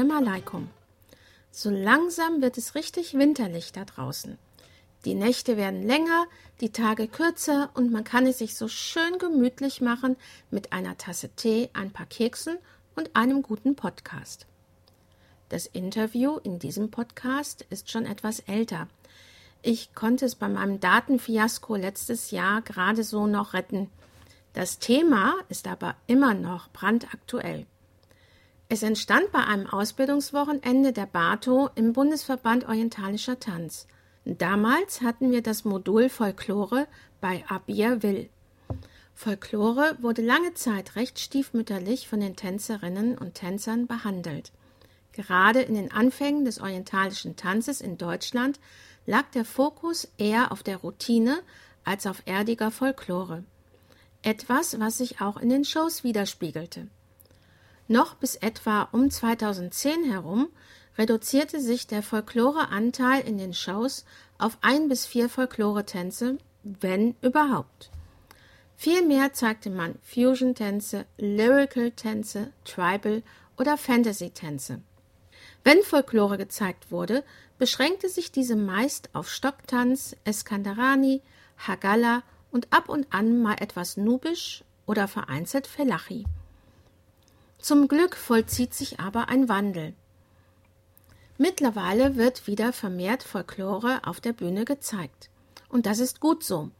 Salam Alaikum. So langsam wird es richtig winterlich da draußen. Die Nächte werden länger, die Tage kürzer und man kann es sich so schön gemütlich machen mit einer Tasse Tee, ein paar Keksen und einem guten Podcast. Das Interview in diesem Podcast ist schon etwas älter. Ich konnte es bei meinem Datenfiasko letztes Jahr gerade so noch retten. Das Thema ist aber immer noch brandaktuell. Es entstand bei einem Ausbildungswochenende der BATO im Bundesverband Orientalischer Tanz. Damals hatten wir das Modul Folklore bei Abir Will. Folklore wurde lange Zeit recht stiefmütterlich von den Tänzerinnen und Tänzern behandelt. Gerade in den Anfängen des orientalischen Tanzes in Deutschland lag der Fokus eher auf der Routine als auf erdiger Folklore. Etwas, was sich auch in den Shows widerspiegelte. Noch bis etwa um 2010 herum reduzierte sich der Folkloreanteil in den Shows auf ein bis vier Folklore-Tänze, wenn überhaupt. Vielmehr zeigte man Fusion-Tänze, Lyrical-Tänze, Tribal- oder Fantasy-Tänze. Wenn Folklore gezeigt wurde, beschränkte sich diese meist auf Stocktanz, Eskandarani, Hagala und ab und an mal etwas Nubisch oder vereinzelt Felachi. Zum Glück vollzieht sich aber ein Wandel. Mittlerweile wird wieder vermehrt Folklore auf der Bühne gezeigt. Und das ist gut so.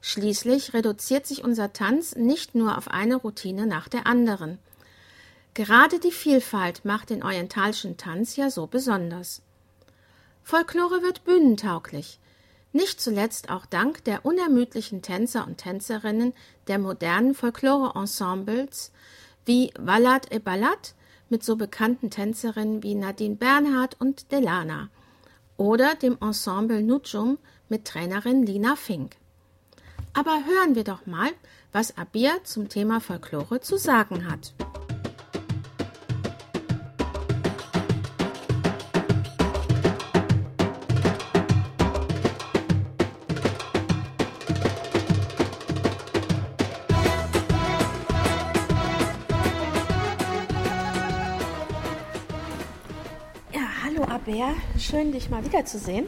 Schließlich reduziert sich unser Tanz nicht nur auf eine Routine nach der anderen. Gerade die Vielfalt macht den orientalischen Tanz ja so besonders. Folklore wird bühnentauglich, nicht zuletzt auch dank der unermüdlichen Tänzer und Tänzerinnen der modernen Folklore-Ensembles wie Wallat e Ballat, mit so bekannten Tänzerinnen wie Nadine Bernhard und Delana oder dem Ensemble Nujum mit Trainerin Lina Fink. Aber hören wir doch mal, was Abir zum Thema Folklore zu sagen hat. Schön dich mal wiederzusehen.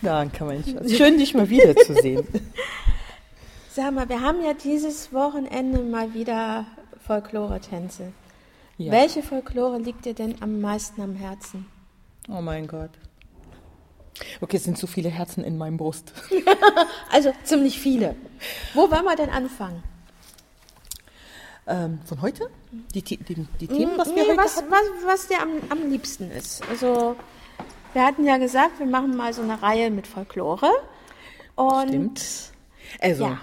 Nein, kann man nicht. Also schön dich mal wiederzusehen. Sag mal, wir haben ja dieses Wochenende mal wieder Folklore-Tänze. Ja. Welche Folklore liegt dir denn am meisten am Herzen? Oh mein Gott. Okay, es sind so viele Herzen in meinem Brust. also ziemlich viele. Wo wollen wir denn anfangen? Ähm, von heute? Die, die, die, die Themen, was wir nee, heute was, was, was dir am, am liebsten ist. Also wir hatten ja gesagt, wir machen mal so eine Reihe mit Folklore. Und Stimmt. Also, ja.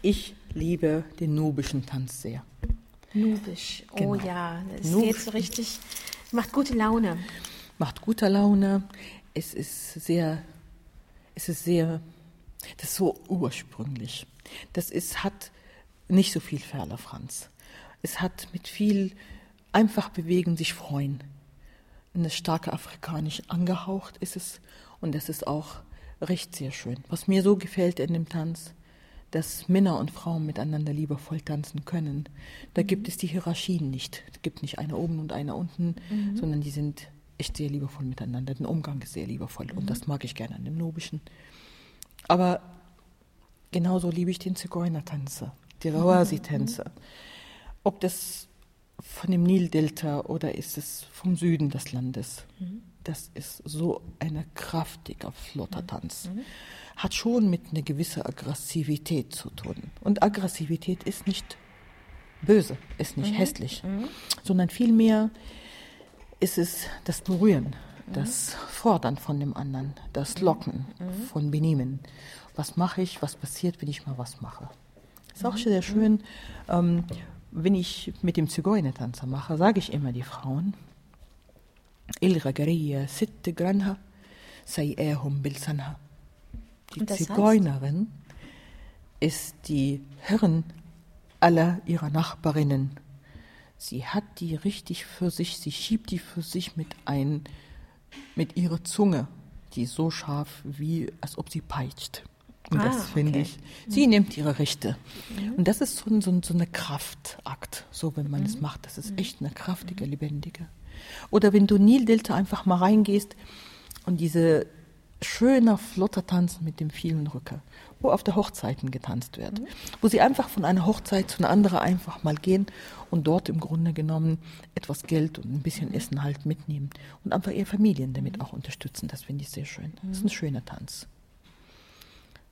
ich liebe den nubischen Tanz sehr. Nubisch, oh genau. ja, es Nub geht so richtig, macht gute Laune. Macht gute Laune. Es ist sehr, es ist sehr, das ist so ursprünglich. Das ist, hat nicht so viel Ferler Franz. Es hat mit viel einfach bewegen, sich freuen. Eine starke afrikanisch angehaucht ist es und es ist auch recht sehr schön. Was mir so gefällt in dem Tanz, dass Männer und Frauen miteinander liebevoll tanzen können. Da mhm. gibt es die Hierarchien nicht. Es gibt nicht einer oben und einer unten, mhm. sondern die sind echt sehr liebevoll miteinander. Der Umgang ist sehr liebevoll mhm. und das mag ich gerne an dem Nobischen. Aber genauso liebe ich den Zigeunertanzer die Rawasi-Tänze. Ob das von dem Nildelta oder ist es vom Süden des Landes. Das ist so ein kraftiger, flotter Tanz. Hat schon mit einer gewissen Aggressivität zu tun. Und Aggressivität ist nicht böse, ist nicht mhm. hässlich, mhm. sondern vielmehr ist es das Berühren, das Fordern von dem anderen, das Locken mhm. von Benehmen. Was mache ich, was passiert, wenn ich mal was mache? Ist auch sehr schön. Ähm, wenn ich mit dem Zigeunertanzer mache, sage ich immer die Frauen, die Zigeunerin ist die Herrin aller ihrer Nachbarinnen. Sie hat die richtig für sich, sie schiebt die für sich mit ein, mit ihrer Zunge, die so scharf wie, als ob sie peitscht. Und Ah, das finde okay. ich. Sie nimmt ihre Rechte. Und das ist so, ein- so, ein- so eine Kraftakt, so wenn man es macht. Das ist echt eine kraftige, lebendige. Oder wenn du Nildelta einfach mal reingehst und diese schöner, flotter Tanz mit dem vielen Rücker, wo auf der Hochzeiten getanzt wird, wo sie einfach von einer Hochzeit zu einer anderen einfach mal gehen und dort im Grunde genommen etwas Geld und ein bisschen Essen halt mitnehmen und einfach ihre Familien damit auch unterstützen. Das finde ich sehr schön. Das ist ein schöner Tanz.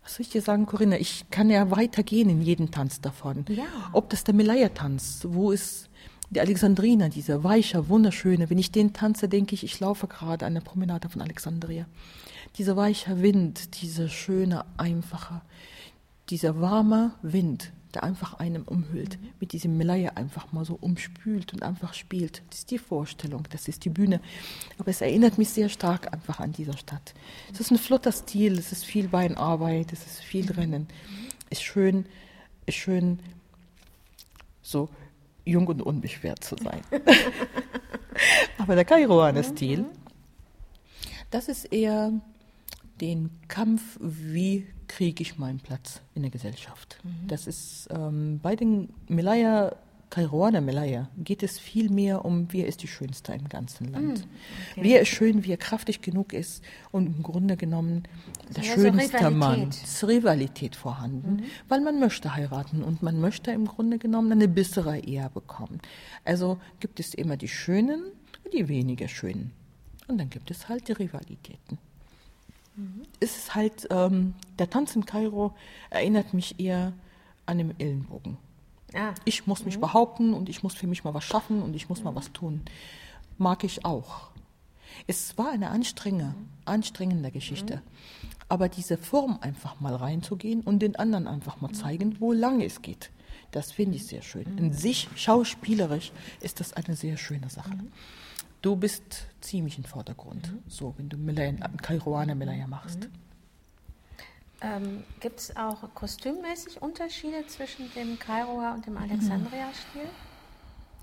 Was soll ich dir sagen, Corinna? Ich kann ja weitergehen in jeden Tanz davon. Ja. Ob das der Melaya-Tanz, wo ist die Alexandrina, dieser weicher, wunderschöne. Wenn ich den tanze, denke ich, ich laufe gerade an der Promenade von Alexandria. Dieser weiche Wind, dieser schöne, einfache, dieser warme Wind, der einfach einem umhüllt, mit diesem Melaya einfach mal so umspült und einfach spielt. Das ist die Vorstellung, das ist die Bühne. Aber es erinnert mich sehr stark einfach an dieser Stadt. Es ist ein flotter Stil, es ist viel Beinarbeit, es ist viel Rennen. Ist schön, ist schön, so jung und unbeschwert zu sein. Aber der Kairoaner Stil, das ist eher den Kampf, wie kriege ich meinen Platz in der Gesellschaft. Das ist ähm, bei den Melaya, Kairoaner Melaya, geht es viel mehr um, wer ist die Schönste im ganzen Land. Wer ist schön, wer kräftig genug ist und im Grunde genommen der Ja, so schönste Mann. Rivalität. Es ist Rivalität vorhanden, weil man möchte heiraten und man möchte im Grunde genommen eine bessere Ehe bekommen. Also gibt es immer die Schönen und die weniger Schönen. Und dann gibt es halt die Rivalitäten. Es ist halt, ähm, der Tanz in Kairo erinnert mich eher an den Ellenbogen. Ah, Ich muss mich behaupten und ich muss für mich mal was schaffen und ich muss mal was tun. Mag ich auch. Es war eine anstrengende, anstrengende Geschichte. Aber diese Form einfach mal reinzugehen und den anderen einfach mal zeigen, wo lang es geht, das finde ich sehr schön. In sich, schauspielerisch, ist das eine sehr schöne Sache. Du bist ziemlich im Vordergrund, so wenn du Melaya, Kairoaner machst. ähm, Gibt es auch kostümmäßig Unterschiede zwischen dem Kairoer und dem Alexandria-Stil?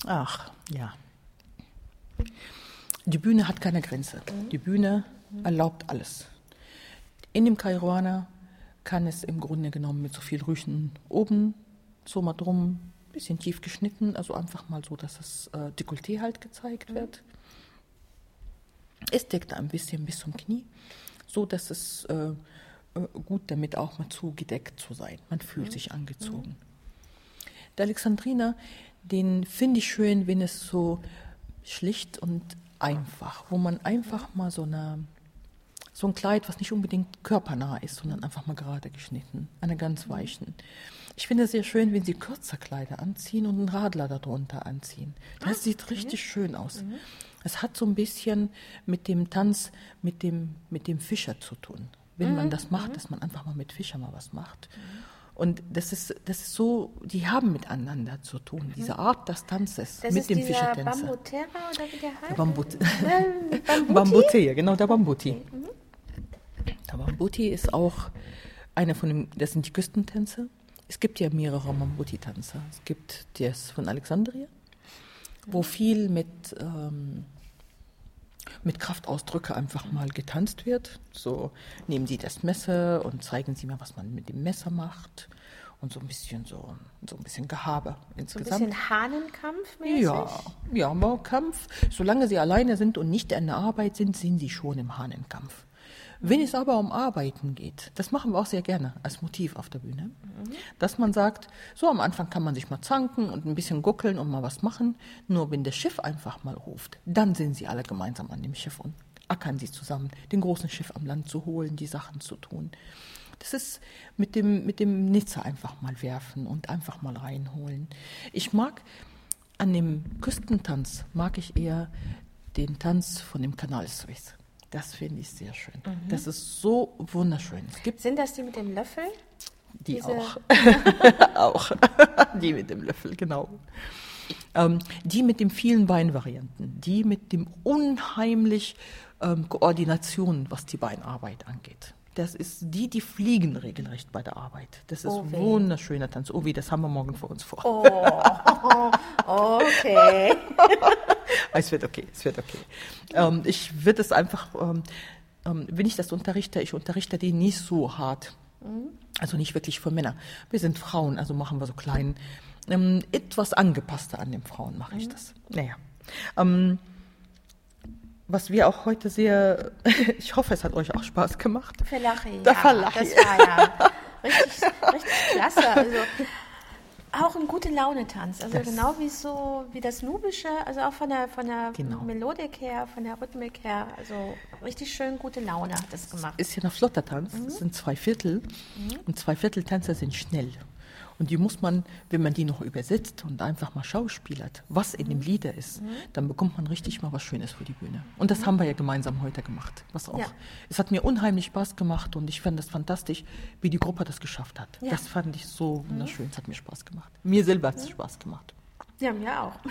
Ach, ja. Die Bühne hat keine Grenze. Die Bühne erlaubt alles. In dem Kairoaner kann es im Grunde genommen mit so viel Rüchen oben, so mal drum, bisschen tief geschnitten, also einfach mal so, dass das äh, Dekolleté halt gezeigt wird. Es deckt ein bisschen bis zum Knie, so dass es äh, äh, gut damit auch mal zugedeckt zu sein. Man fühlt sich angezogen. Der Alexandriner, den finde ich schön, wenn es so schlicht und einfach, wo man einfach mal so eine so ein Kleid, was nicht unbedingt körpernah ist, sondern einfach mal gerade geschnitten, eine ganz weichen. Ich finde es sehr schön, wenn sie kürzer Kleider anziehen und einen Radler darunter anziehen. Das sieht richtig schön aus. Es hat so ein bisschen mit dem Tanz, mit dem, mit dem Fischer zu tun. Wenn man das macht, dass man einfach mal mit Fischer mal was macht. Und das ist, das ist so, die haben miteinander zu tun, diese Art des Tanzes Das mit ist dem Fischertänzer. Bambutera oder wie der Der heißt? Bambut Ähm, Bambuti? Bambuti, genau, der Bambuti. Der Bambuti ist auch einer von den, das sind die Küstentänze. Es gibt ja mehrere Bambuti-Tänzer. Es gibt das von Alexandria, wo viel mit, ähm, mit Kraftausdrücke einfach mal getanzt wird. So nehmen sie das Messer und zeigen sie mal, was man mit dem Messer macht. Und so ein bisschen so, so ein bisschen Gehabe So ein insgesamt. bisschen Hahnenkampf-mäßig? Ja, ja, aber Kampf, solange sie alleine sind und nicht in der Arbeit sind, sind sie schon im Hahnenkampf. Wenn es aber um Arbeiten geht, das machen wir auch sehr gerne als Motiv auf der Bühne, dass man sagt, so am Anfang kann man sich mal zanken und ein bisschen guckeln und mal was machen, nur wenn das Schiff einfach mal ruft, dann sind sie alle gemeinsam an dem Schiff und ackern sie zusammen, den großen Schiff am Land zu holen, die Sachen zu tun. Das ist mit dem, mit dem Nitzer einfach mal werfen und einfach mal reinholen. Ich mag an dem Küstentanz, mag ich eher den Tanz von dem Kanal Suez. Das finde ich sehr schön. Das ist so wunderschön. Es gibt Sind das die mit dem Löffel? die Diese- auch. auch. die mit dem Löffel, genau. Ähm, die mit den vielen Beinvarianten, die mit dem unheimlich ähm, Koordination, was die Beinarbeit angeht. Das ist die, die fliegen regelrecht bei der Arbeit. Das ist Oh wunderschöner Tanz. Oh, wie, das haben wir morgen vor uns vor. Okay. Es wird okay, es wird okay. Ähm, ich würde es einfach, ähm, ähm, wenn ich das unterrichte, ich unterrichte die nicht so hart Also nicht wirklich für Männer. Wir sind Frauen, also machen wir so klein, ähm, etwas angepasster an den Frauen mache ich das. Naja. Ähm, was wir auch heute sehr, ich hoffe, es hat euch auch Spaß gemacht. Falachi, Der ja, Falachi. das war ja richtig, richtig klasse. Also auch ein gute Laune-Tanz. Also Das- genau wie so wie das Nubische, also auch von der von der Genau. Melodik her, von der Rhythmik her, also richtig schön gute Laune hat das gemacht. Ist ja ein flotter Tanz, es sind zwei Viertel und zwei Vierteltänzer sind schnell. Und die muss man, wenn man die noch übersetzt und einfach mal schauspielert, was in dem Lieder ist, dann bekommt man richtig mal was Schönes für die Bühne. Und das haben wir ja gemeinsam heute gemacht. Was auch. Ja. Es hat mir unheimlich Spaß gemacht und ich fand das fantastisch, wie die Gruppe das geschafft hat. Ja. Das fand ich so wunderschön. Es hat mir Spaß gemacht. Mir selber hat es Spaß gemacht. Ja, mir auch.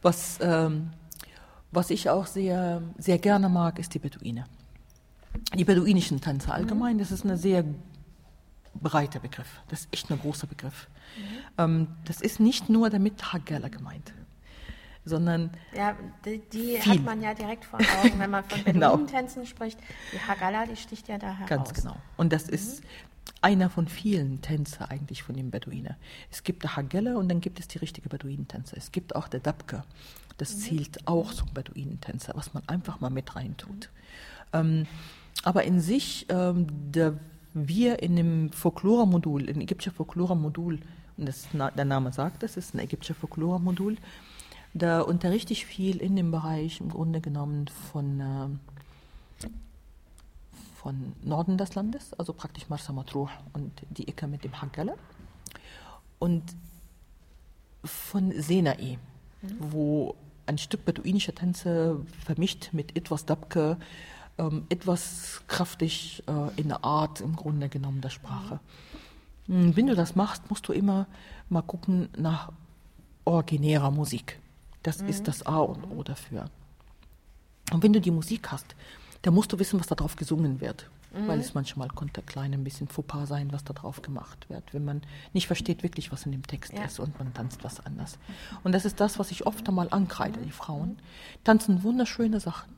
Was, ähm, was ich auch sehr, sehr gerne mag, ist die Beduine. Die beduinischen Tänze allgemein, das ist ein sehr breiter Begriff. Das ist echt ein großer Begriff. Ähm, das ist nicht nur damit Hagala gemeint, sondern Ja, die, die hat man ja direkt vor Augen, wenn man von Genau. Beduinentänzen spricht. Die Hagala, die sticht ja da heraus. Ganz genau. Und das ist einer von vielen Tänze eigentlich von den Beduinen. Es gibt der Hagelle und dann gibt es die richtige Beduinentänze. Es gibt auch der Dabke. Das zielt auch zum Beduinentänzer, was man einfach mal mit reintut. Ähm, aber in sich, ähm, der, wir in dem Folklore-Modul, in ägyptischer Folklore-Modul, und das, der Name sagt es, ist ein ägyptischer Folklore-Modul, da unterrichte ich viel in dem Bereich im Grunde genommen von ähm, von Norden des Landes, also praktisch Marsa Matruh und die Ecke mit dem Haggale. Und von Senai, wo ein Stück beduinische Tänze vermischt mit etwas Dabke, ähm, etwas kraftig äh, in der Art im Grunde genommen der Sprache. Mm, Wenn du das machst, musst du immer mal gucken nach originärer Musik. Das ist das A und O dafür. Und wenn du die Musik hast, dann musst du wissen, was da drauf gesungen wird. Weil es manchmal konnte klein ein bisschen Fauxpas sein, was da drauf gemacht wird, wenn man nicht versteht wirklich, was in dem Text Ja. ist und man tanzt was anders. Und das ist das, was ich oft einmal ankreide. Die Frauen tanzen wunderschöne Sachen,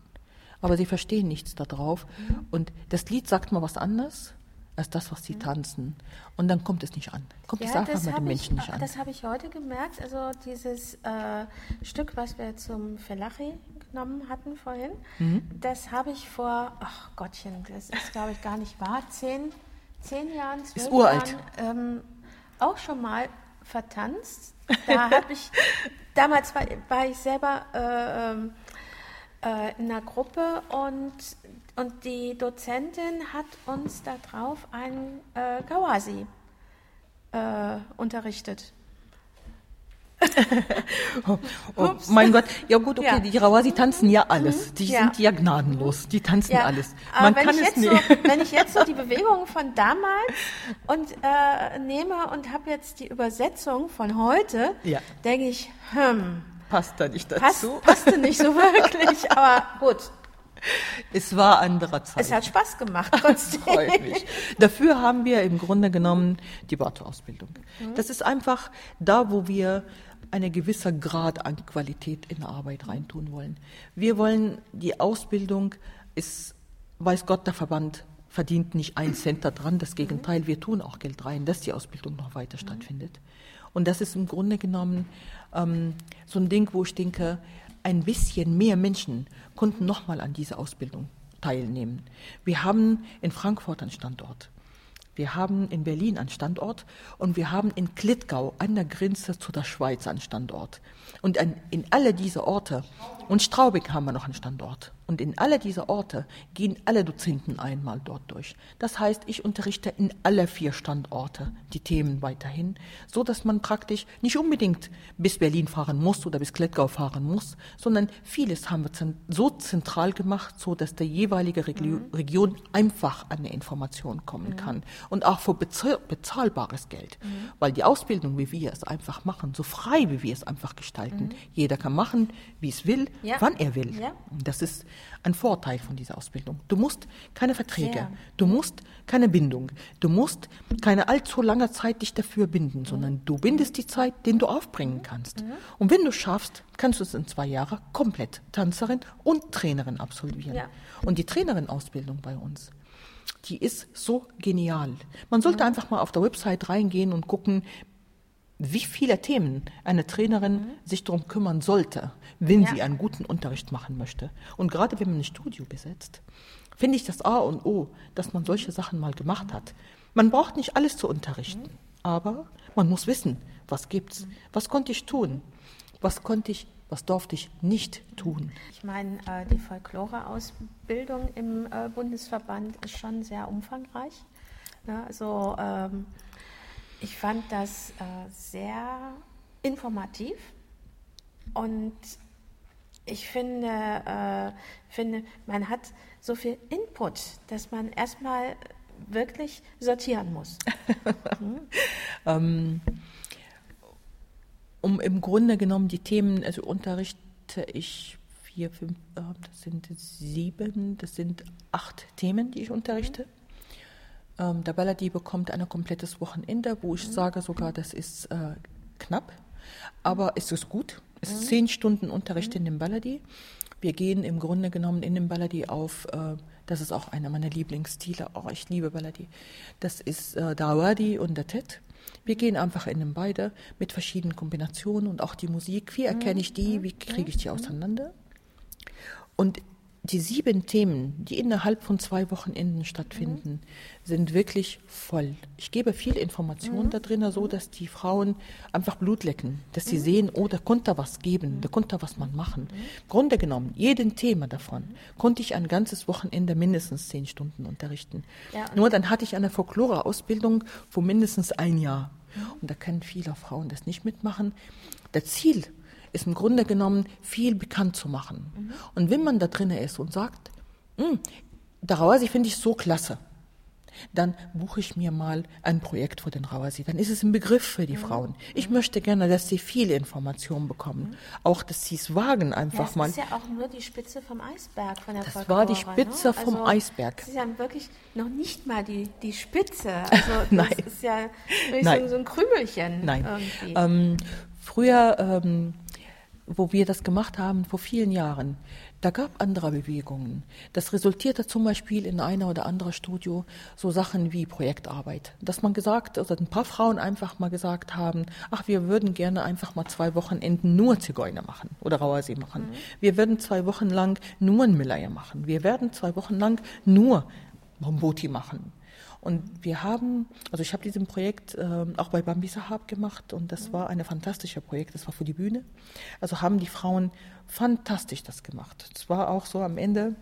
aber sie verstehen nichts da drauf. Und das Lied sagt mal was anderes als das, was sie tanzen. Und dann kommt es nicht an. Kommt es einfach mit den Menschen ich, nicht an. Das habe ich heute gemerkt. Also dieses äh, Stück, was wir zum Felachi genommen hatten vorhin, Mhm. das habe ich vor, ach Gottchen, das ist glaube ich gar nicht wahr, zehn, zehn Jahren, zwölf uralt. Jahren ähm, auch schon mal vertanzt. Da habe ich, damals war, war ich selber äh, ähm, äh, in einer Gruppe und, und die Dozentin hat uns darauf ein äh, Gawasi äh, unterrichtet. Oh, mein Gott, ja gut, okay, Ja. die Rawasi tanzen ja alles. Die Ja. sind ja gnadenlos, die tanzen alles. aber Man wenn, kann ich es jetzt nicht. so, wenn ich jetzt so die Bewegungen von damals und äh, nehme und habe jetzt die Übersetzung von heute, Ja. denke ich, hm, Passt da nicht passt, dazu. passte nicht so wirklich, aber gut, Es war anderer Zeit. es hat Spaß gemacht trotzdem. Freut mich. Dafür haben wir im Grunde genommen die Bato-Ausbildung. Mhm. Das ist einfach da, wo wir eine gewisse Grad an Qualität in der Arbeit reintun wollen. Wir wollen die Ausbildung ist, weiß Gott, der Verband verdient nicht ein Cent daran. Das Gegenteil, wir tun auch Geld rein, dass die Ausbildung noch weiter stattfindet. Und das ist im Grunde genommen ähm, so ein Ding, wo ich denke, ein bisschen mehr Menschen konnten nochmal an dieser Ausbildung teilnehmen. Wir haben in Frankfurt einen Standort. Wir haben in Berlin einen Standort und wir haben in Klittgau an der Grenze zu der Schweiz einen Standort. Und an, in alle diese Orte, und Straubing haben wir noch einen Standort. Und in alle diese Orte gehen alle Dozenten einmal dort durch. Das heißt, ich unterrichte in alle vier Standorte die Themen weiterhin, so dass man praktisch nicht unbedingt bis Berlin fahren muss oder bis Klettgau fahren muss, sondern vieles haben wir so zentral gemacht, so dass der jeweilige Regio Region einfach an eine Information kommen kann und auch für bezahl bezahlbares Geld, weil die Ausbildung, wie wir es einfach machen, so frei wie wir es einfach gestalten, jeder kann machen, wie es will, Ja. wann er will. Ja. Das ist ein Vorteil von dieser Ausbildung. Du musst keine Verträge, Sehr. du musst keine Bindung, du musst keine allzu lange Zeit dich dafür binden, sondern du bindest die Zeit, den du aufbringen kannst. Und wenn du schaffst, kannst du es in zwei Jahren komplett Tanzerin und Trainerin absolvieren. Ja. Und die Trainerin-Ausbildung bei uns, die ist so genial. Man sollte einfach mal auf der Website reingehen und gucken, wie viele Themen eine Trainerin sich darum kümmern sollte, wenn Ja. sie einen guten Unterricht machen möchte. Und gerade wenn man ein Studio besetzt, finde ich das A und O, dass man solche Sachen mal gemacht hat. Man braucht nicht alles zu unterrichten, aber man muss wissen, was gibt's, was konnte ich tun, was konnte ich, was durfte ich nicht tun. Ich meine, äh, die Folklore-Ausbildung im äh, Bundesverband ist schon sehr umfangreich. Ne? Also ähm, ich fand das äh, sehr informativ und ich finde, äh, finde, man hat so viel Input, dass man erstmal wirklich sortieren muss. Ähm, um im Grunde genommen die Themen, also unterrichte ich vier, fünf, äh, das sind sieben, das sind acht Themen, die ich unterrichte. Ähm, der Balladi bekommt ein komplettes Wochenende, wo ich sage sogar, das ist äh, knapp, aber es ist gut. Es ist zehn Stunden Unterricht in dem Balladi. Wir gehen im Grunde genommen in dem Balladi auf, äh, das ist auch einer meiner Lieblingsstile, oh, ich liebe Balladi. Das ist äh, Dawadi und der Tet. Wir gehen einfach in den beide mit verschiedenen Kombinationen und auch die Musik. Wie erkenne ich die? Wie kriege ich die auseinander? Und die sieben Themen, die innerhalb von zwei Wochenenden stattfinden, sind wirklich voll. Ich gebe viel Information da drin, so dass die Frauen einfach Blut lecken, dass sie sehen, oh, da konnte was geben, da konnte was man machen. Im Grunde genommen, jeden Thema davon konnte ich ein ganzes Wochenende mindestens zehn Stunden unterrichten. Ja, Nur dann hatte ich eine Folklore-Ausbildung von mindestens ein Jahr. Und da können viele Frauen das nicht mitmachen. Das Ziel ist im Grunde genommen, viel bekannt zu machen. Und wenn man da drin ist und sagt, "Hm, der Rawasi finde ich so klasse, dann buche ich mir mal ein Projekt für den Rawasi. Dann ist es ein Begriff für die Frauen. Ich möchte gerne, dass sie viele Informationen bekommen. Auch, dass sie es wagen, Ja, einfach es mal. ist ja auch nur die Spitze vom Eisberg von der Das Folklore, war die Spitze ne? vom also, Eisberg. Das ist ja wirklich noch nicht mal die, die Spitze. Also das Nein. ist ja Nein. So, so ein Krümelchen Nein. Ähm, früher, ähm, wo wir das gemacht haben, vor vielen Jahren, da gab andere Bewegungen. Das resultierte zum Beispiel in einer oder anderen Studio so Sachen wie Projektarbeit. Dass man gesagt, also ein paar Frauen einfach mal gesagt haben, ach, wir würden gerne einfach mal zwei Wochenenden nur Zigeuner machen oder Rauersee machen. Wir würden zwei Wochen lang nur ein Millaya machen. Wir werden zwei Wochen lang nur Bomboti machen. Und wir haben, also ich habe diesem Projekt ähm, auch bei Bambi Sahab gemacht und das war ein fantastisches Projekt, das war für die Bühne. Also haben die Frauen fantastisch das gemacht. Es war auch so am Ende,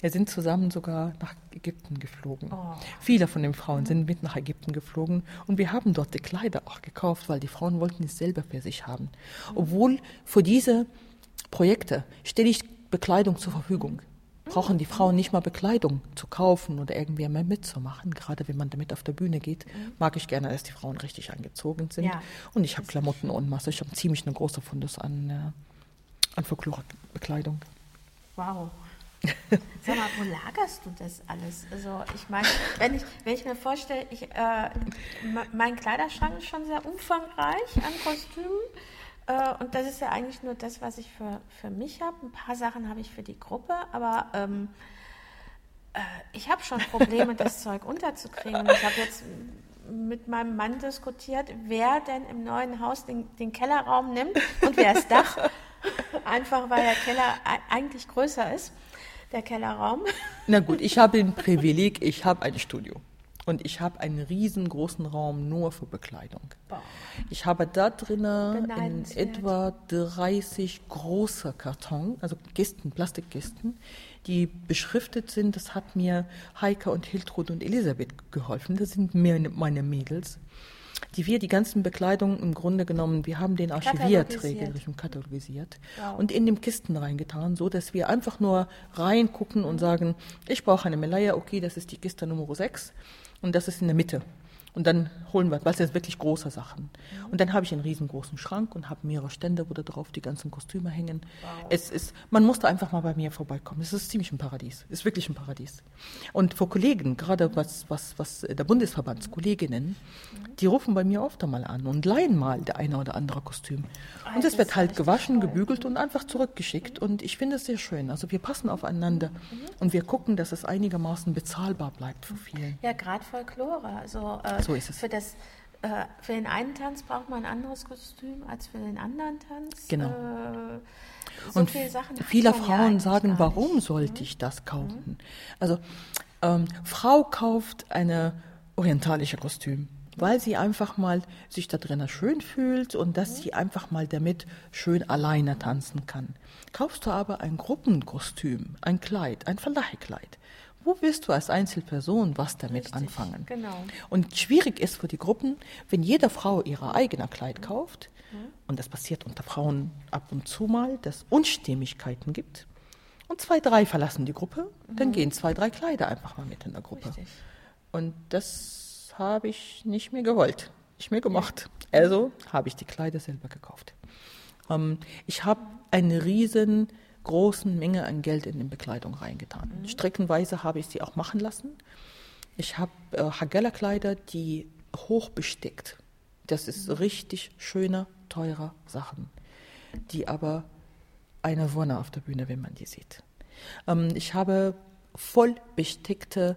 wir sind zusammen sogar nach Ägypten geflogen. Viele von den Frauen sind mit nach Ägypten geflogen und wir haben dort die Kleider auch gekauft, weil die Frauen wollten es selber für sich haben. Obwohl für diese Projekte stelle ich Bekleidung zur Verfügung brauchen die Frauen nicht mal Bekleidung zu kaufen oder irgendwie mehr mitzumachen. Gerade wenn man damit auf der Bühne geht, mag ich gerne, dass die Frauen richtig angezogen sind. Ja. Und ich habe Klamotten und Masse. Ich habe ziemlich eine große Fundus an, äh, an Folklore-Bekleidung. Wow. Sag mal, wo lagerst du das alles? Also ich meine, wenn ich, wenn ich mir vorstelle, ich, äh, me- mein Kleiderschrank ist schon sehr umfangreich an Kostümen. Äh, und das ist ja eigentlich nur das, was ich für, für mich habe. Ein paar Sachen habe ich für die Gruppe, aber ähm, äh, ich habe schon Probleme, das Zeug unterzukriegen. Ich habe jetzt mit meinem Mann diskutiert, wer denn im neuen Haus den, den Kellerraum nimmt und wer das Dach. Einfach weil der Keller ei- eigentlich größer ist, der Kellerraum. Na gut, ich habe ein Privileg, ich habe ein Studio. Und ich habe einen riesengroßen Raum nur für Bekleidung. Ich habe da drinnen in etwa 30 große Karton, also Kisten, Plastikkisten, die beschriftet sind. Das hat mir Heike und Hiltrud und Elisabeth geholfen. Das sind mir meine Mädels, die wir die ganzen Bekleidung im Grunde genommen, wir haben den archiviert, Katalogisiert. regelrecht und katalogisiert Wow. und in dem Kisten reingetan, so dass wir einfach nur reingucken und sagen, ich brauche eine Melaya, okay, das ist die Kiste Nummer 6 und das ist in der Mitte. Und dann holen wir, weil es sind wirklich große Sachen. Und dann habe ich einen riesengroßen Schrank und habe mehrere Stände, wo da drauf die ganzen Kostüme hängen. Es ist, man muss da einfach mal bei mir vorbeikommen. Es ist ziemlich ein Paradies. Es ist wirklich ein Paradies. Und für Kollegen, gerade was, was, was der Bundesverbandskolleginnen, die rufen bei mir oft einmal an und leihen mal der eine oder andere Kostüm. Und es wird halt gewaschen, gebügelt und einfach zurückgeschickt. Und ich finde es sehr schön. Also wir passen aufeinander und wir gucken, dass es einigermaßen bezahlbar bleibt für viele. Ja, gerade Folklore. Also äh, So ist es. Für, das, äh, für den einen Tanz braucht man ein anderes Kostüm als für den anderen Tanz. Genau. Äh, so und viele viele ja Frauen sagen, warum nicht. sollte ich das kaufen? Also ähm, Frau kauft eine orientalische Kostüm, weil sie einfach mal sich da drinnen schön fühlt und dass sie einfach mal damit schön alleine tanzen kann. Kaufst du aber ein Gruppenkostüm, ein Kleid, ein Verleihkleid, wo willst du als Einzelperson was damit Richtig, anfangen? genau. Und schwierig ist für die Gruppen, wenn jede Frau ihre eigene Kleid kauft, und das passiert unter Frauen ab und zu mal, dass Unstimmigkeiten gibt. Und zwei, drei verlassen die Gruppe, dann gehen zwei, drei Kleider einfach mal mit in der Gruppe. Richtig. Und das habe ich nicht mehr gewollt, nicht mehr gemacht. Also habe ich die Kleider selber gekauft. Ähm, ich habe eine riesengroßen Menge an Geld in die Bekleidung reingetan. Streckenweise habe ich sie auch machen lassen. Ich habe äh, Hagella-Kleider, die hoch bestickt. Das ist richtig schöne, teure Sachen, die aber eine Wonne auf der Bühne, wenn man die sieht. Ähm, ich habe voll bestickte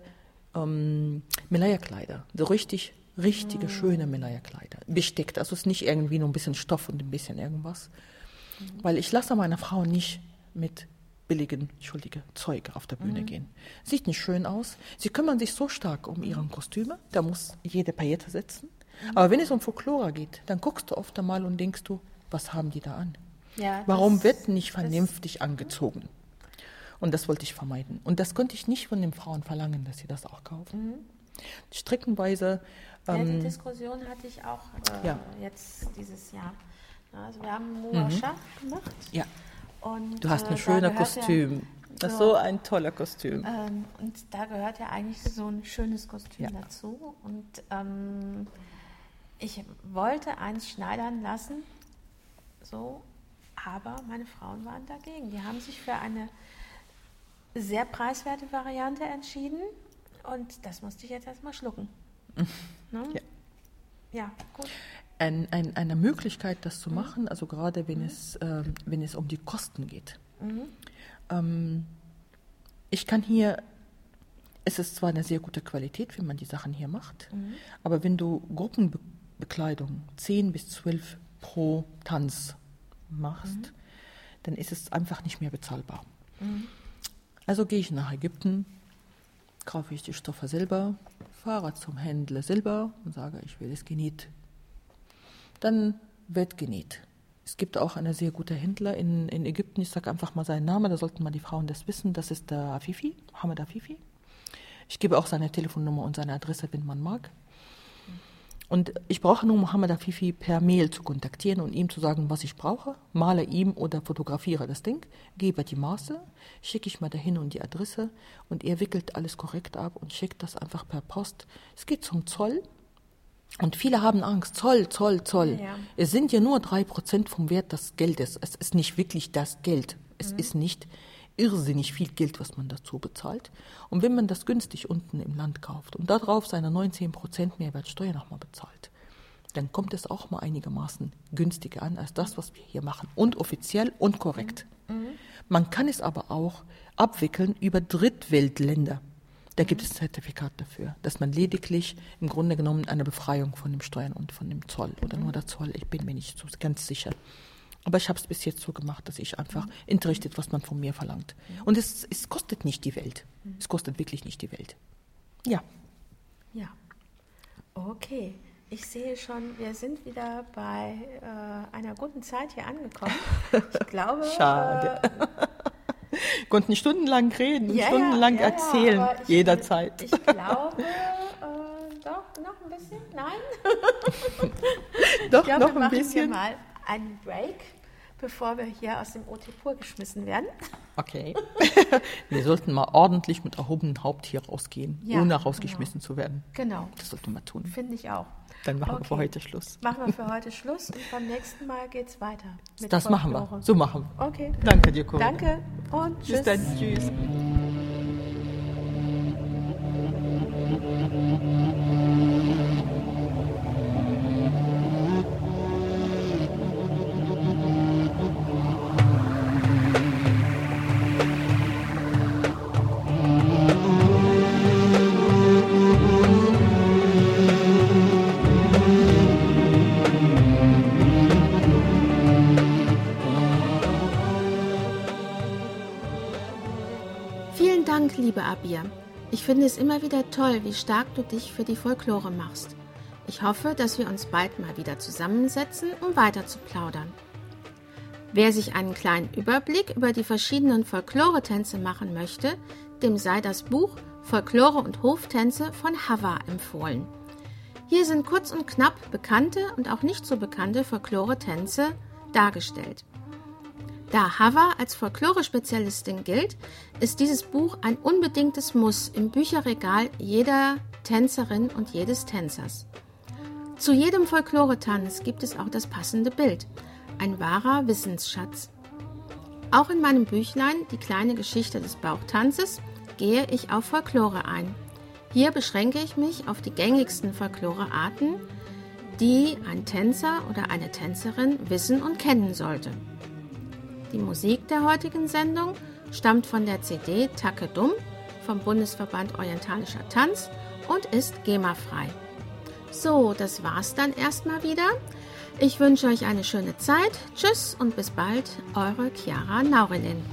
ähm, Melayerkleider, so richtig, richtige, schöne Melayerkleider. Bestickt, also es ist nicht irgendwie nur ein bisschen Stoff und ein bisschen irgendwas. Weil ich lasse meine Frau nicht mit billigen, entschuldige, Zeug auf der Bühne gehen. Sieht nicht schön aus. Sie kümmern sich so stark um ihre Kostüme, da muss jede Paillette sitzen. Aber wenn es um Folklore geht, dann guckst du oft einmal und denkst du, was haben die da an? Ja, Warum das- wird nicht vernünftig angezogen? Und das wollte ich vermeiden. Und das konnte ich nicht von den Frauen verlangen, dass sie das auch kaufen. Streckenweise, Ja, die ähm, Diskussion hatte ich auch äh, Ja. jetzt dieses Jahr. Also wir haben Muascha gemacht. ja, Und, du hast äh, ein da schönes Kostüm. Das ist so- ein toller Kostüm. Ja, ähm, und da gehört ja eigentlich so ein schönes Kostüm Ja. dazu. Und ähm, ich wollte eins schneidern lassen, so, aber meine Frauen waren dagegen. Die haben sich für eine sehr preiswerte Variante entschieden und das musste ich jetzt erstmal schlucken. Ne? Ja. ja, gut. Ein, ein, eine Möglichkeit, das zu machen, also gerade wenn, es, ähm, wenn es um die Kosten geht. Ähm, ich kann hier, es ist zwar eine sehr gute Qualität, wenn man die Sachen hier macht, aber wenn du Gruppenbekleidung 10 bis 12 pro Tanz machst, dann ist es einfach nicht mehr bezahlbar. Also gehe ich nach Ägypten, kaufe ich die Stoffe selber, fahre zum Händler selber und sage, ich will es genäht. Dann wird genäht. Es gibt auch einen sehr guten Händler in, in Ägypten, ich sage einfach mal seinen Namen, da sollten mal die Frauen das wissen, das ist der Afifi, Mohammed Afifi. Ich gebe auch seine Telefonnummer und seine Adresse, wenn man mag. Und ich brauche nur Mohammed Afifi per Mail zu kontaktieren und ihm zu sagen, was ich brauche, male ihm oder fotografiere das Ding, gebe die Maße, schicke ich mal dahin und die Adresse und er wickelt alles korrekt ab und schickt das einfach per Post. Es geht zum Zoll und viele haben Angst, Zoll, Zoll, Zoll. Ja. Es sind ja nur drei Prozent vom Wert des Geldes. Es ist nicht wirklich das Geld. Es ist nicht irrsinnig viel Geld, was man dazu bezahlt. Und wenn man das günstig unten im Land kauft und darauf seine 19 Prozent Mehrwertsteuer nochmal bezahlt, dann kommt es auch mal einigermaßen günstiger an als das, was wir hier machen. Und offiziell und korrekt. Man kann es aber auch abwickeln über Drittweltländer. Da gibt es Zertifikat dafür, dass man lediglich im Grunde genommen eine Befreiung von dem Steuern und von dem Zoll oder nur der Zoll, ich bin mir nicht so ganz sicher. Aber ich habe es bis jetzt so gemacht, dass ich einfach entrichtet, was man von mir verlangt. Und es, es kostet nicht die Welt. Es kostet wirklich nicht die Welt. Ja, Ja. Okay. Ich sehe schon, wir sind wieder bei äh, einer guten Zeit hier angekommen. Ich glaube. Schade. Äh, konnten stundenlang reden und ja, stundenlang ja, ja, erzählen, ich- jederzeit. Ich glaube, äh, doch, noch ein bisschen. Nein? Doch, Ich glaube, noch wir ein machen bisschen. hier mal einen Break bevor wir hier aus dem OT-Pur geschmissen werden. Okay. wir sollten mal ordentlich mit erhobenem Haupt hier rausgehen, Ja, ohne rausgeschmissen zu werden. Genau, Das sollten wir tun. finde ich auch. Dann machen wir Okay. für heute Schluss. Machen wir für heute Schluss und beim nächsten Mal geht's weiter. mit Das machen wir. Folklore. So machen wir. Okay. Danke dir, Corinna. Danke und Bis tschüss. dann. Tschüss. Finde es immer wieder toll, wie stark du dich für die Folklore machst. Ich hoffe, dass wir uns bald mal wieder zusammensetzen, um weiter zu plaudern. Wer sich einen kleinen Überblick über die verschiedenen Folklore-Tänze machen möchte, dem sei das Buch Folklore und Hoftänze von Hava empfohlen. Hier sind kurz und knapp bekannte und auch nicht so bekannte Folklore-Tänze dargestellt. Da Hava als Folklore-Spezialistin gilt, ist dieses Buch ein unbedingtes Muss im Bücherregal jeder Tänzerin und jedes Tänzers. Zu jedem Folklore-Tanz gibt es auch das passende Bild, ein wahrer Wissensschatz. Auch in meinem Büchlein Die kleine Geschichte des Bauchtanzes gehe ich auf Folklore ein. Hier beschränke ich mich auf die gängigsten Folklore-Arten, die ein Tänzer oder eine Tänzerin wissen und kennen sollte. Die Musik der heutigen Sendung stammt von der CD Tacke Dumm vom Bundesverband Orientalischer Tanz und ist GEMA-frei. So, das war's dann erstmal wieder. Ich wünsche euch eine schöne Zeit. Tschüss und bis bald, eure Chiara Naurilin.